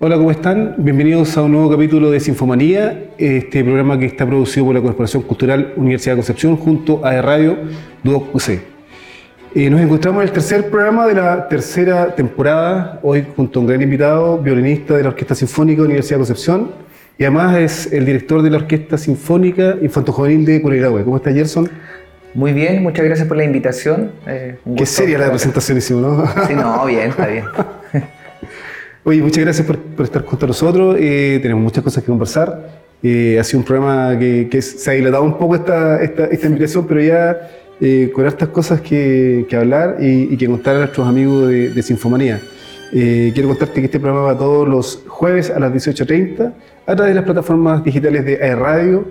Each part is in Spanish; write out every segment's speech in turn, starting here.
Hola, ¿cómo están? Bienvenidos a un nuevo capítulo de Sinfomanía, este programa que está producido por la Corporación Cultural Universidad de Concepción junto a Radio Duoc UC. Eh, nos encontramos en el tercer programa de la tercera temporada, hoy junto a un gran invitado, violinista de la Orquesta Sinfónica de Universidad de Concepción y además es el director de la Orquesta Sinfónica Infanto-Juvenil de Colegrahue. ¿Cómo está Gerson? Muy bien, muchas gracias por la invitación. Eh, Qué seria la presentación hicimos, ¿no? Sí, no, bien, está bien. Oye, muchas gracias por, estar junto a nosotros. Eh, tenemos muchas cosas que conversar. Eh, ha sido un programa que, se ha dilatado un poco esta, esta, invitación, pero ya eh, con estas cosas que, hablar y, que contar a nuestros amigos de, Sinfomanía. quiero contarte que este programa va todos los jueves a las 18.30 a través de las plataformas digitales de Radio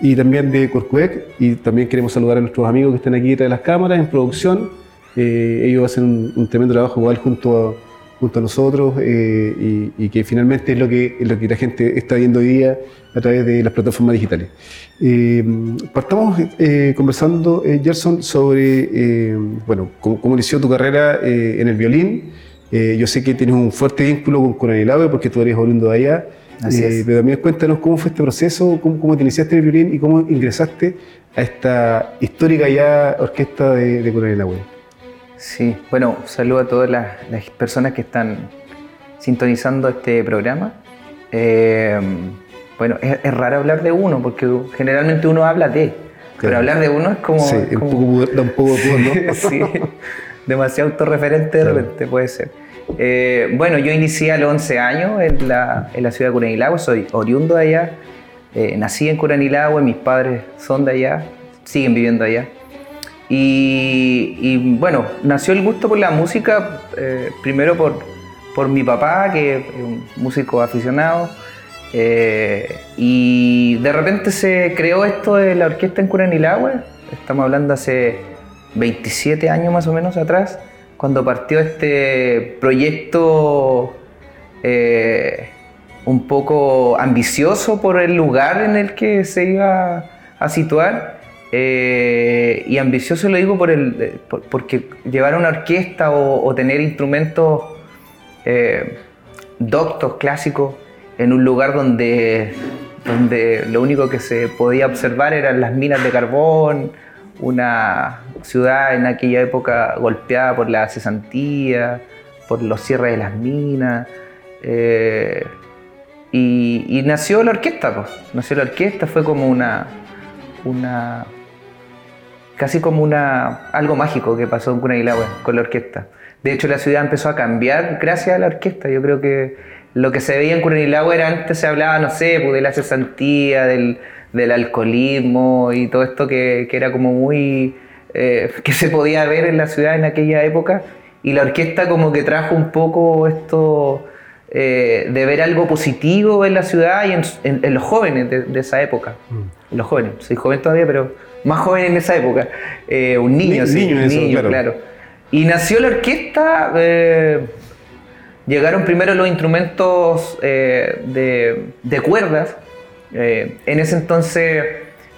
y también de Corcuec. Y también queremos saludar a nuestros amigos que están aquí detrás de las cámaras en producción. ellos hacen un, un tremendo trabajo igual junto a junto a nosotros eh, y, que finalmente es lo que, lo que la gente está viendo hoy día a través de las plataformas digitales. Eh, partamos eh, conversando, Gerson, sobre bueno, cómo, inició tu carrera en el violín. yo sé que tienes un fuerte vínculo con, con el porque tú eres oriundo de allá. pero también cuéntanos cómo fue este proceso, cómo, cómo, te iniciaste en el violín y cómo ingresaste a esta histórica ya orquesta de, de Coronel Sí, bueno, saludo a todas las, personas que están sintonizando este programa. Eh, bueno, es, raro hablar de uno, porque generalmente uno habla de, pero hablar de uno es como... Sí, un poco, da un poco ¿no? sí, demasiado autorreferente de repente puede ser. Eh, bueno, yo inicié a los 11 años en la, en la ciudad de Curanilagua, soy oriundo de allá, eh, nací en Curanilagua, mis padres son de allá, siguen viviendo allá. Y, bueno, nació el gusto por la música, eh, primero por, por, mi papá, que es un músico aficionado, eh, y de repente se creó esto de la orquesta en Curanilagüe, estamos hablando hace 27 años más o menos atrás, cuando partió este proyecto eh, un poco ambicioso por el lugar en el que se iba a situar eh, y ambicioso lo digo por el, eh, porque llevar una orquesta o, tener instrumentos eh, doctos, clásicos, en un lugar donde, donde lo único que se podía observar eran las minas de carbón, una ciudad en aquella época golpeada por la cesantía, por los cierres de las minas. y, nació la orquesta, pues. nació la orquesta, fue como una, una, casi como una, algo mágico que pasó en Cunaguilagüe con la orquesta. De hecho, la ciudad empezó a cambiar gracias a la orquesta. Yo creo que lo que se veía en Curanilagua era antes se hablaba, no sé, pues, de la cesantía, del, del alcoholismo y todo esto que, que era como muy... Eh, que se podía ver en la ciudad en aquella época. Y la orquesta como que trajo un poco esto eh, de ver algo positivo en la ciudad y en, en, los jóvenes de, esa época. Mm. Los jóvenes, soy joven todavía, pero más joven en esa época. Eh, un niño, sí, un niño, claro. Y nació la orquesta, eh, llegaron primero los instrumentos de, de, cuerdas. en ese entonces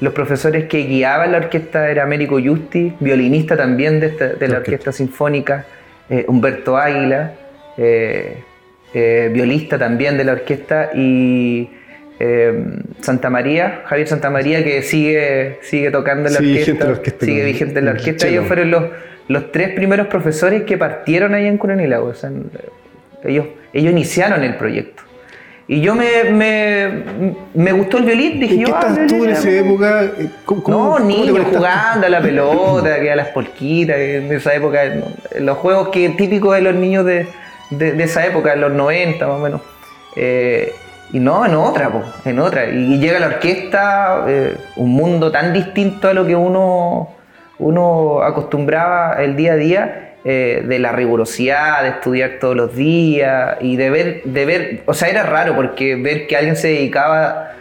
los profesores que guiaban la orquesta era Américo Justi, violinista también de, de la orquesta sinfónica, Humberto Águila. Eh, violista también de la orquesta, y eh, Santa María, Javier Santa María, que sigue, sigue tocando en la, orquesta, sigue vigente en la orquesta. Ellos fueron los, los tres primeros profesores que partieron ahí en Curanilago. ellos, ellos iniciaron el proyecto. Y yo me, me, me, gustó el violín, dije yo. ¿Qué ah, tú en esa época? no, niños jugando a la pelota, que a las polquitas, en esa época, los juegos que típicos de los niños de, de, esa época, en los 90 más o menos. Eh, y no, en otra, en otra. Y llega la orquesta, eh, un mundo tan distinto a lo que uno, uno acostumbraba el día a día, eh, de la rigurosidad, de estudiar todos los días y de ver, de ver, o sea, era raro porque ver que alguien se dedicaba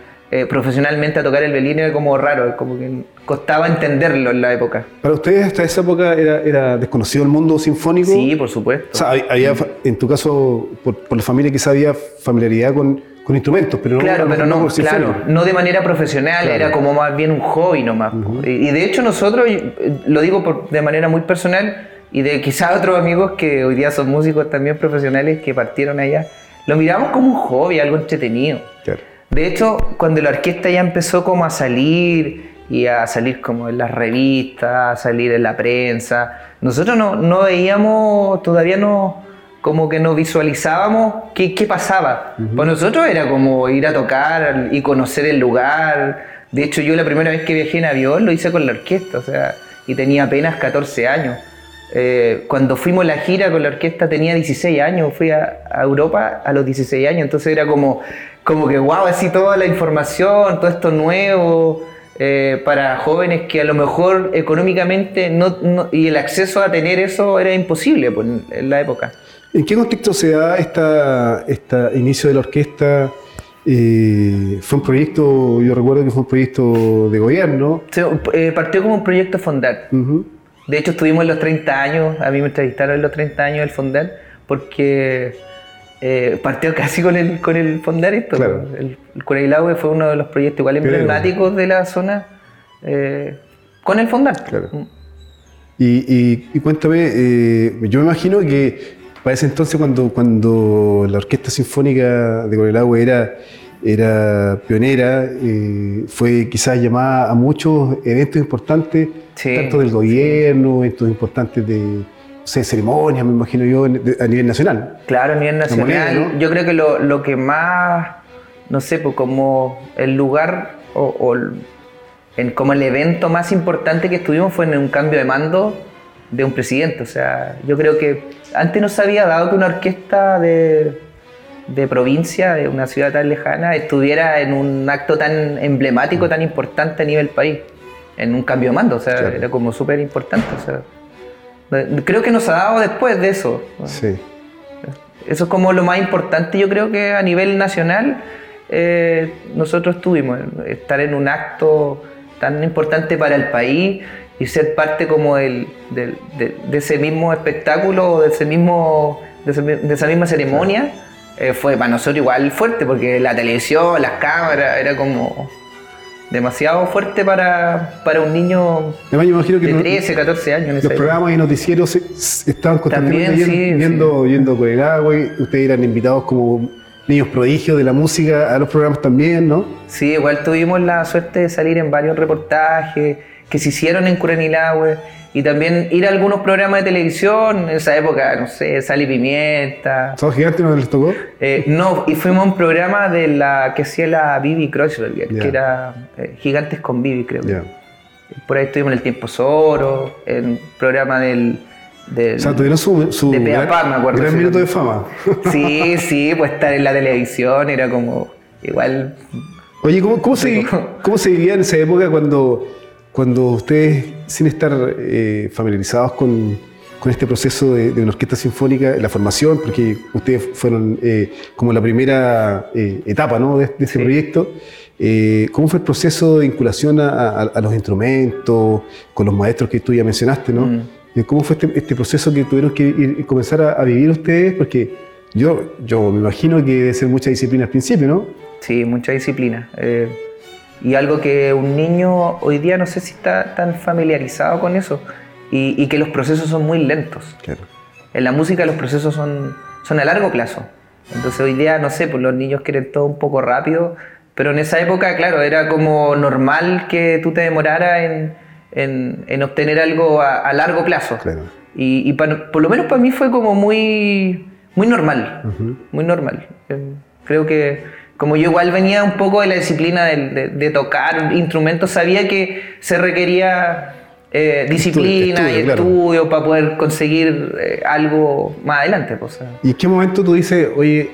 profesionalmente a tocar el violín era como raro, como que costaba entenderlo en la época. ¿Para ustedes hasta esa época era, desconocido el mundo sinfónico? Sí, por supuesto. O sea, había, en tu caso, por, la familia quizá había familiaridad con, instrumentos, pero no, claro, pero no, claro, no de manera profesional, era como más bien un hobby nomás. y, de hecho nosotros, lo digo de manera muy personal, y de quizás otros amigos que hoy día son músicos también profesionales que partieron allá, lo miramos como un hobby, algo entretenido. Claro. De hecho, cuando la orquesta ya empezó como a salir y a salir como en las revistas, a salir en la prensa, nosotros no, no veíamos, todavía no, como que no visualizábamos qué, qué pasaba. Para nosotros era como ir a tocar y conocer el lugar. De hecho, yo la primera vez que viajé en avión lo hice con la orquesta, o sea, y tenía apenas 14 años. Eh, cuando fuimos a la gira con la orquesta tenía 16 años, fui a, a Europa a los 16 años, entonces era como, como que wow, así toda la información, todo esto nuevo, eh, para jóvenes que a lo mejor económicamente no, no- y el acceso a tener eso era imposible pues, en la época. ¿En qué contexto se da esta, esta inicio de la orquesta? Eh, fue un proyecto, yo recuerdo que fue un proyecto de gobierno. Se- eh, partió como un proyecto Fondar. De hecho, estuvimos en los 30 años, a mí me entrevistaron en los 30 años del Fondar, porque eh, partió casi con el, con el Fondar esto. Claro. El, el Curailaue fue uno de los proyectos igual emblemáticos de la zona con el Fondar. Claro. Y, y- y cuéntame, yo me imagino que para ese entonces cuando, cuando la Orquesta Sinfónica de Corelagüe era, era pionera, eh, fue quizás llamada a muchos eventos importantes, Sí, tanto del gobierno, eventos importantes de ceremonias, me imagino yo, de- a nivel nacional. Claro, a nivel nacional. moneda, ¿no? Yo creo que lo, lo que más, no sé, pues como el lugar o, o en, como el evento más importante que estuvimos fue en un cambio de mando de un presidente. O sea, yo creo que antes no se había dado que una orquesta de, de provincia, de una ciudad tan lejana, estuviera en un acto tan emblemático, tan importante a nivel país, en un cambio de mando. O sea, Claro. era como súper importante. O sea, creo que nos ha dado después de eso. Sí. Eso es como lo más importante, yo creo que a nivel nacional eh, nosotros tuvimos, estar en un acto tan importante para el país y ser parte como del, del- de, de ese mismo espectáculo o de, ese mismo, de, ese mi- de esa misma ceremonia, eh, fue para nosotros igual fuerte, porque la televisión, las cámaras, era como demasiado fuerte para, para un niño Además, yo imagino que de no- 13, 14 años. en esa los época. programas y noticieros se- se- estaban constantemente También, sí, con el agua, y ustedes eran invitados como niños prodigios de la música a los programas también, ¿no? Sí, igual tuvimos la suerte de salir en varios reportajes que se hicieron en Curanilahue y también ir a algunos programas de televisión en esa época, no sé, Sal y Pimienta. ¿Sábado Gigante no les tocó? Eh, no, y fuimos a un programa de la que hacía la Bibi Kreuzberger, que era eh, Gigantes con Bibi, creo. Por ahí estuvimos en El Tiempo Zoro, en programa del... del O sea, tuvieron su, su de Pea gran, Pa, me acuerdo, gran minuto de fama. Sí, sí, pues estar en la televisión era como igual Oye, ¿cómo, cómo, se. ¿cómo se vivía en esa época cuando, cuando ustedes, sin estar eh, familiarizados con, con este proceso de, de una orquesta sinfónica, la formación, porque ustedes fueron eh, como la primera eh, etapa ¿no? de, de ese Sí. proyecto, eh, ¿cómo fue el proceso de vinculación a, a- a los instrumentos, con los maestros que tú ya mencionaste? ¿no? Mm. Eh, ¿Cómo fue este, este proceso que tuvieron que ir- ir- comenzar a, a vivir ustedes? Porque yo, yo me imagino que debe ser mucha disciplina al principio, ¿no? Sí, mucha disciplina. Eh, y algo que un niño hoy día no sé si está tan familiarizado con eso. Y, y que los procesos son muy lentos. Claro. En la música los procesos son, son a largo plazo. Entonces hoy día, no sé, pues los niños quieren todo un poco rápido. Pero en esa época, claro, era como normal que tú te demoraras en, en- en obtener algo a, a largo plazo. Claro. Y, y pa- por lo menos para mí fue como muy, muy normal, muy normal. Eh, Creo que como yo igual venía un poco de la disciplina de, de tocar instrumentos, sabía que se requería eh, disciplina estudio, y claro. estudio para poder conseguir eh, algo más adelante. pues. ¿Y en qué momento tú dices, oye,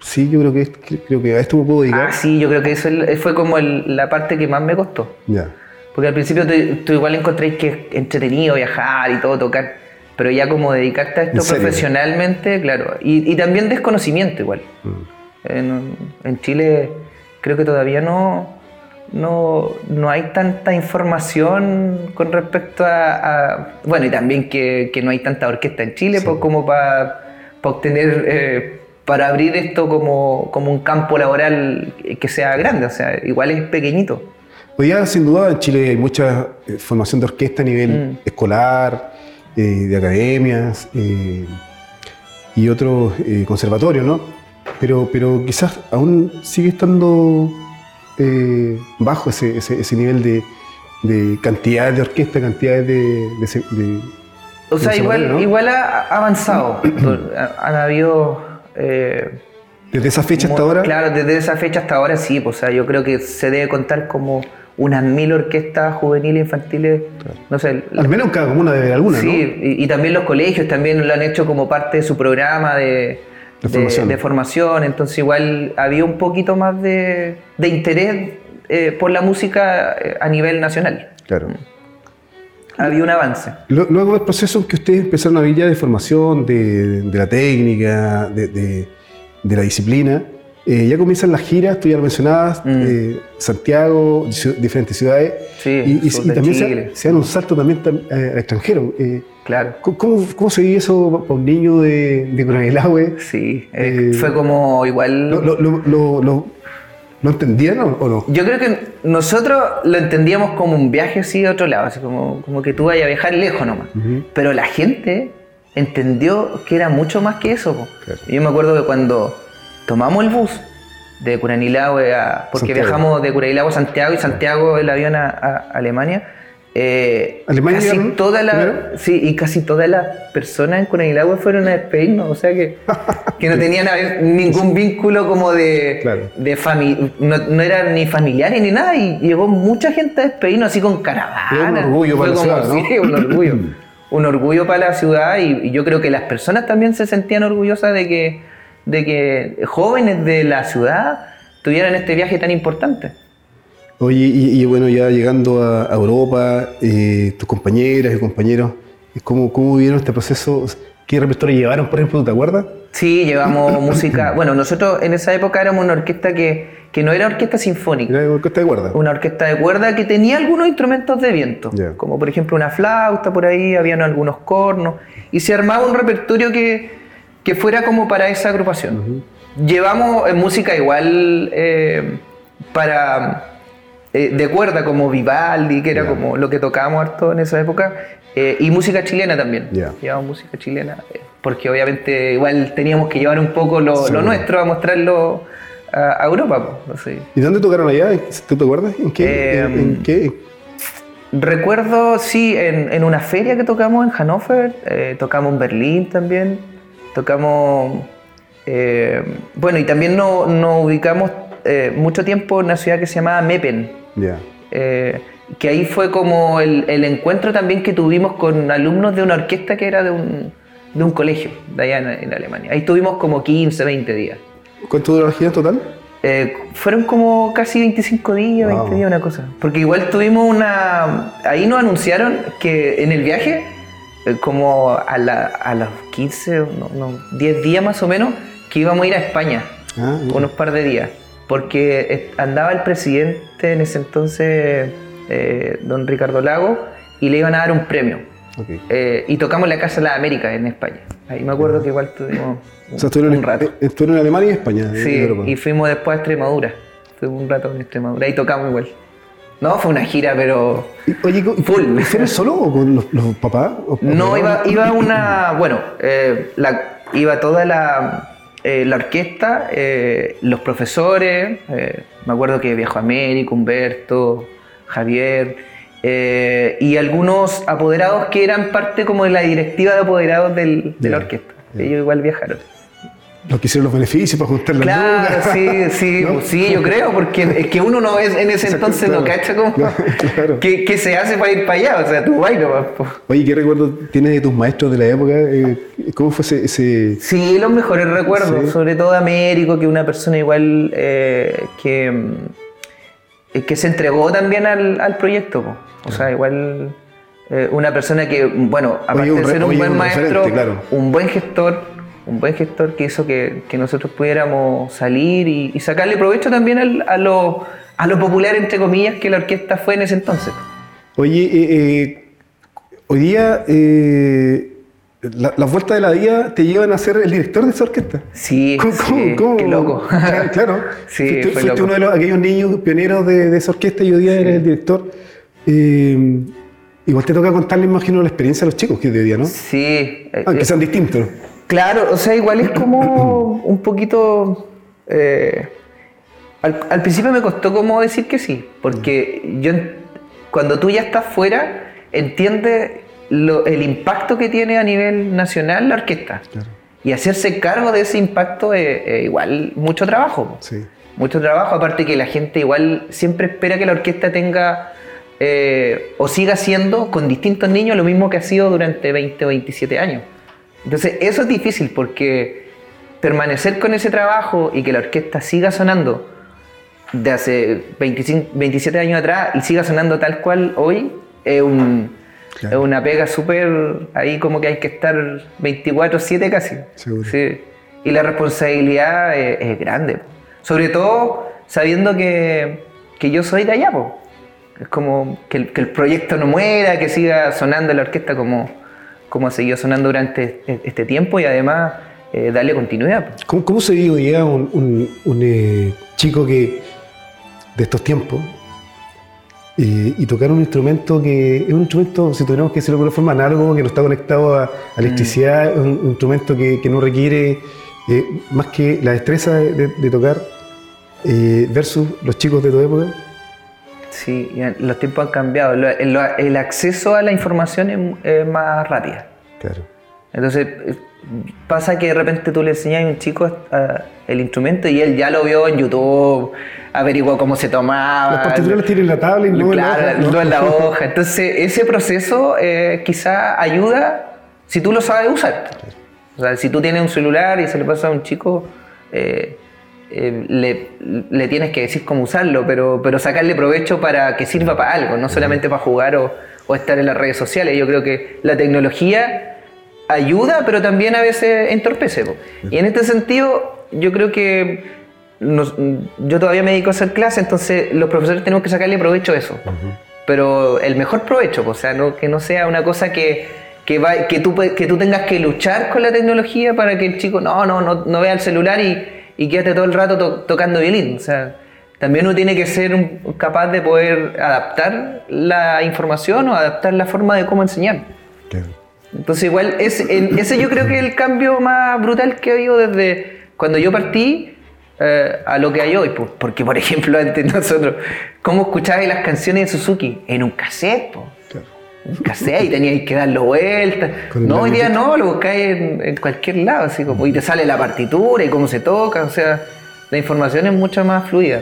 sí, yo creo que, creo que a esto me puedo dedicar? Ah, sí, yo creo que eso es- fue como el- la parte que más me costó. Ya. Porque al principio tú, igual encontréis que es entretenido viajar y todo, tocar, pero ya como dedicarte a ¿En esto profesionalmente, claro. Y, y también desconocimiento igual. Mm. En, en Chile creo que todavía no, no, no hay tanta información con respecto a... a- bueno, y también que, que no hay tanta orquesta en Chile Sí. pues, como para obtener... eh, para abrir esto como, como un campo laboral que sea grande, o sea, igual es pequeñito. Hoy día, sin duda, en Chile hay mucha eh, formación de orquesta a nivel Mm. escolar, eh, de academias eh, y otros eh, conservatorios, ¿no? Pero, pero quizás aún sigue estando eh, bajo ese, ese, ese nivel de, de cantidades de orquesta, cantidades de... de- de- O sea, igual, esa manera, ¿no? igual ha avanzado. Han habido. eh, Desde esa fecha hasta ahora, Claro, desde esa fecha hasta ahora sí, pues, o sea, yo creo que se debe contar como unas mil orquestas juveniles infantiles, no sé. al menos en cada comuna debe haber alguna, sí, ¿no? y, y también los colegios también lo han hecho como parte de su programa de, De formación. de formación, entonces igual había un poquito más de, de interés eh, por la música eh, a nivel nacional. Claro. Había un avance. Luego del proceso que ustedes empezaron a vivir ya de formación, de, de la técnica, de, de- de la disciplina, eh, ya comienzan las giras, tú ya lo mencionabas, Mm. eh, Santiago, diferentes ciudades, Sí, y, también se, se dan un salto también tam- eh, al extranjero. Eh, Claro. ¿cómo, se vive eso para un niño de, de Coronelahue? Sí, fue como igual... ¿Lo, lo, lo, lo- lo- entendían o, o no? Yo creo que nosotros lo entendíamos como un viaje así a otro lado, así como, como que tú vayas a viajar lejos nomás. Pero la gente entendió que era mucho más que eso. Claro. Yo me acuerdo que cuando tomamos el bus de Curanilahue a... Porque Santiago. viajamos de Curanilahue a Santiago y Santiago el avión a, a Alemania. eh, ¿Alemania casi llegaron toda la, primero? sí, y casi todas las personas en Curanilahue fueron a despedirnos, o sea que, que no tenían ningún vínculo como de, Claro. de familia, no, no eran ni familiares ni nada, y llegó mucha gente a despedirnos así con caravana. Un orgullo para la ciudad, ¿no? sí, un orgullo. un orgullo para la ciudad y, y yo creo que las personas también se sentían orgullosas de que, de que jóvenes de la ciudad tuvieran este viaje tan importante. Oye, y, y bueno, ya llegando a, a Europa, eh, tus compañeras y compañeros, ¿cómo, ¿cómo vivieron este proceso? ¿Qué repertorio llevaron, por ejemplo, te acuerdas? Sí, llevamos música. Bueno, nosotros en esa época éramos una orquesta que, que no era orquesta sinfónica. ¿Era orquesta de cuerda? Una orquesta de cuerda que tenía algunos instrumentos de viento, como por ejemplo una flauta por ahí, habían algunos cornos, y se armaba un repertorio que, que fuera como para esa agrupación. Llevamos eh, música igual eh, para eh, de cuerda, como Vivaldi, que era como lo que tocábamos harto en esa época, y música chilena también. Llevamos música chilena, porque obviamente igual teníamos que llevar un poco lo, nuestro a mostrarlo a, a Europa. pues, sé. ¿Y dónde tocaron allá? ¿Tú te acuerdas? ¿En qué? ¿En, en qué? Recuerdo, sí, en, en una feria que tocamos en Hannover, tocamos en Berlín también, tocamos, eh, bueno, y también nos nos ubicamos eh, mucho tiempo en una ciudad que se llamaba Meppen, Ya. eh, que ahí fue como el, el encuentro también que tuvimos con alumnos de una orquesta que era de un, de un colegio de allá en, en Alemania. Ahí estuvimos como 15, 20 días. ¿Cuánto duró la gira en total? Eh, fueron como casi 25 días, Wow. 20 días, una cosa. Porque igual tuvimos una... Ahí nos anunciaron que en el viaje, como a, la- a los 15, no, no, 10 días más o menos, que íbamos a ir a España, Ah, unos par de días. Porque eh, andaba el presidente en ese entonces, eh, don Ricardo Lago, y le iban a dar un premio. Eh, y tocamos la Casa de las Américas en España. Ahí me acuerdo que igual tuvimos O sea, estuvieron, un rato. eh, estuvieron en Alemania y España. Sí, y fuimos después a Extremadura. Fuimos un rato en Extremadura. Ahí tocamos igual. No, fue una gira, pero. Oye, ¿con- Full. ¿fueron solo o con los, los papás? ¿O- No, iba, iba una. Bueno, eh, la- iba toda la, eh, la orquesta, eh, los profesores. eh, me acuerdo que viajó Américo, Humberto, Javier. y algunos apoderados que eran parte como de la directiva de apoderados del- de la orquesta. Ellos igual viajaron. Los que hicieron los beneficios para juntar las Claro, lucas. sí, sí, ¿No? sí, yo creo, porque es que uno no es en ese Exacto, entonces no claro. cacha como Claro. ¿qué, qué se hace para ir para allá, o sea, tú nomás, po. Oye, ¿qué recuerdo tienes de tus maestros de la época? Eh, ¿Cómo fue ese...? ese- Sí, los mejores recuerdos, Sí. sobre todo Américo, que una persona igual eh, que, eh, que se entregó también al, al proyecto, po. o sea, igual eh, una persona que, bueno, aparte un de ser un oye, buen un maestro, claro. un buen gestor, un buen gestor que hizo que, que nosotros pudiéramos salir y, y sacarle provecho también al- a, lo, a lo popular, entre comillas, que la orquesta fue en ese entonces. Oye, eh, eh, hoy día eh, la- las vueltas de la vida te llevan a ser el director de esa orquesta. Sí, ¿Cómo- sí, qué loco. Claro, claro. Sí, fuiste, fue fuiste loco. uno de los, aquellos niños pioneros de, de esa orquesta y hoy día eres el director. Igual te toca contarle, imagino, la experiencia a los chicos que de hoy día, ¿no? Sí, Aunque sean distintos. Claro, o sea, igual es como un poquito... eh, al, al principio me costó como decir que sí, porque yo cuando tú ya estás fuera, entiendes lo- el impacto que tiene a nivel nacional la orquesta. Claro. Y hacerse cargo de ese impacto es, es igual mucho trabajo. Sí. Mucho trabajo, aparte que la gente igual siempre espera que la orquesta tenga eh, o siga siendo con distintos niños lo mismo que ha sido durante 20 o 27 años. Entonces eso es difícil porque permanecer con ese trabajo y que la orquesta siga sonando de hace 25, 27 años atrás y siga sonando tal cual hoy es, un- Claro. es una pega súper ahí como que hay que estar 24/7 casi. Seguro. Sí. Y la responsabilidad es, es grande. Sobre todo sabiendo que, que yo soy de allá. po. Es como que el, que el proyecto no muera, que siga sonando la orquesta como, como ha seguido sonando durante este, este tiempo y además eh, darle continuidad. ¿Cómo, cómo se vive hoy día un, un- un, eh, chico que de estos tiempos eh, y tocar un instrumento que es un instrumento, si tuviéramos que decirlo de alguna forma, análogo, que no está conectado a, a electricidad, es un, un instrumento que, que no requiere eh, más que la destreza de, de- de tocar versus los chicos de tu época? Sí, los tiempos han cambiado. El, acceso a la información es, más rápida. Claro. Entonces, eh, pasa que de repente tú le enseñas a un chico ah, el instrumento y él ya lo vio en YouTube, averiguó cómo se tomaba. Las partituras las tiene en la tabla y no en la Claro, hoja, ¿no? no en la hoja. Entonces, ese proceso eh, quizá ayuda si tú lo sabes usar. O sea, si tú tienes un celular y se le pasa a un chico, eh, eh, le, le tienes que decir cómo usarlo, pero, pero sacarle provecho para que sirva para algo, no solamente para jugar o, o estar en las redes sociales. Yo creo que la tecnología ayuda, pero también a veces entorpece. po. Y en este sentido, yo creo que nos- yo todavía me dedico a hacer clases, entonces los profesores tenemos que sacarle provecho a eso. Pero el mejor provecho, po, o sea, no, que no sea una cosa que, que, va- que, tú, que tú tengas que luchar con la tecnología para que el chico no, no, no, no vea el celular y, y quédate todo el rato to- tocando violín. O sea, también uno tiene que ser un- capaz de poder adaptar la información o adaptar la forma de cómo enseñar. Claro. Entonces igual es, ese yo creo que es el cambio más brutal que ha habido desde cuando yo partí eh, a lo que hay hoy. po. Porque por ejemplo antes nosotros, ¿cómo escuchabais las canciones de Suzuki? En un cassette, po. Cassette y teníais que darlo vuelta. No, hoy día no, lo buscáis en, en cualquier lado, así como, y te sale la partitura y cómo se toca, o sea, la información es mucho más fluida.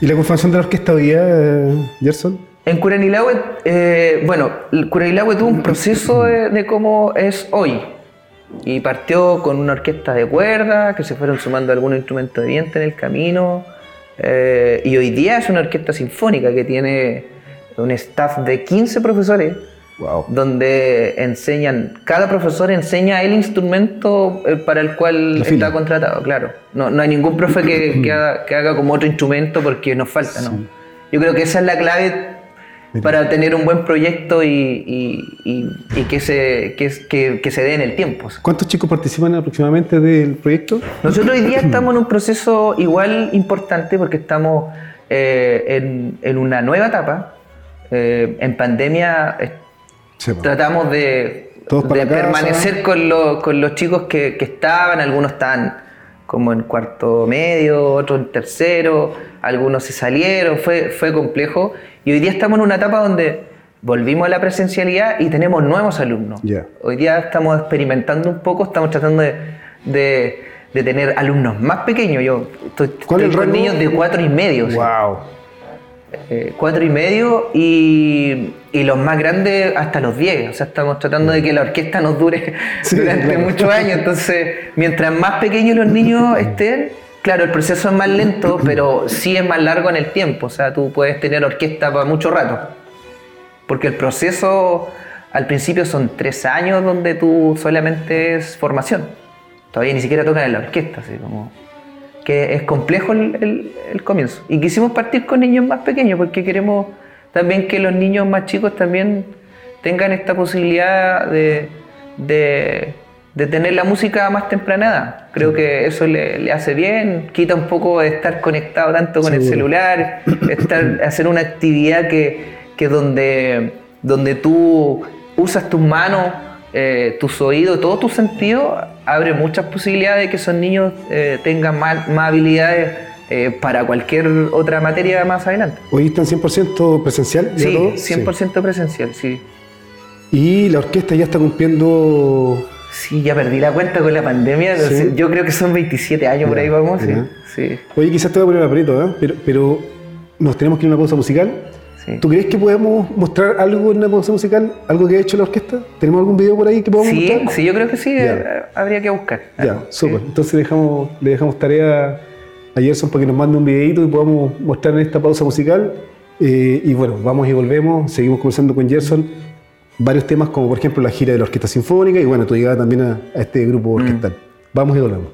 ¿Y la conformación de la orquesta hoy día, eh, Gerson? En Curanilahue, eh, bueno, Curanilahue tuvo un proceso de, de cómo es hoy. Y partió con una orquesta de cuerda, que se fueron sumando algunos instrumentos de viento en el camino. eh, y hoy día es una orquesta sinfónica que tiene un staff de 15 profesores, Wow. donde enseñan, cada profesor enseña el instrumento eh, para el cual está contratado, claro. No, no hay ningún profe que, que haga, que haga como otro instrumento porque nos falta, ¿no? Yo creo que esa es la clave para tener un buen proyecto y, y- y- y que, se, que, que- que se dé en el tiempo. ¿Cuántos chicos participan aproximadamente del proyecto? Nosotros hoy día estamos en un proceso igual importante porque estamos eh, en, en una nueva etapa. Eh, en pandemia tratamos de, permanecer con, los- con los chicos que, que estaban, algunos estaban como en cuarto medio, otros en tercero, algunos se salieron, fue, fue complejo. Y hoy día estamos en una etapa donde volvimos a la presencialidad y tenemos nuevos alumnos. Ya. Hoy día estamos experimentando un poco, estamos tratando de, de- de tener alumnos más pequeños. Yo estoy, ¿Cuál es estoy el con rango? niños de cuatro y medio. Wow. Eh, cuatro y medio y, y los más grandes hasta los 10. O sea, estamos tratando de que la orquesta nos dure Sí, durante claro. muchos años. Entonces, mientras más pequeños los niños estén, claro, el proceso es más lento, pero sí es más largo en el tiempo. O sea, tú puedes tener orquesta para mucho rato. Porque el proceso al principio son tres años donde tú solamente es formación. Todavía ni siquiera tocas en la orquesta, así como que es complejo el, el- el comienzo. Y quisimos partir con niños más pequeños porque queremos también que los niños más chicos también tengan esta posibilidad de, de- de tener la música más temprana edad. Creo que eso le, le hace bien, quita un poco de estar conectado tanto con el celular, estar, hacer una actividad que, que donde, donde tú usas tus manos, eh, tus oídos, todos tus sentidos abre muchas posibilidades de que esos niños eh, tengan más, más habilidades eh, para cualquier otra materia más adelante. Hoy están 100% presencial. ¿ya Sí, todo? 100% presencial, sí. Y la orquesta ya está cumpliendo. Sí, ya perdí la cuenta con la pandemia. Sí. yo creo que son 27 años por ahí vamos. Sí, sí, Oye, quizás te voy a poner aprieto, ¿eh? pero, pero nos tenemos que ir a una pausa musical. Sí. ¿Tú crees que podemos mostrar algo en una pausa musical? ¿Algo que ha hecho la orquesta? ¿Tenemos algún video por ahí que podamos Sí, mostrar? sí, yo creo que sí, Ya. eh, habría que buscar. Ya, algo, súper. sí. Entonces dejamos, le dejamos tarea a Gerson para que nos mande un videito y podamos mostrar en esta pausa musical. Eh, y bueno, vamos y volvemos, seguimos conversando con Gerson varios temas como por ejemplo la gira de la Orquesta Sinfónica y bueno, tu llegada también a, a este grupo orquestal. Vamos y volvemos.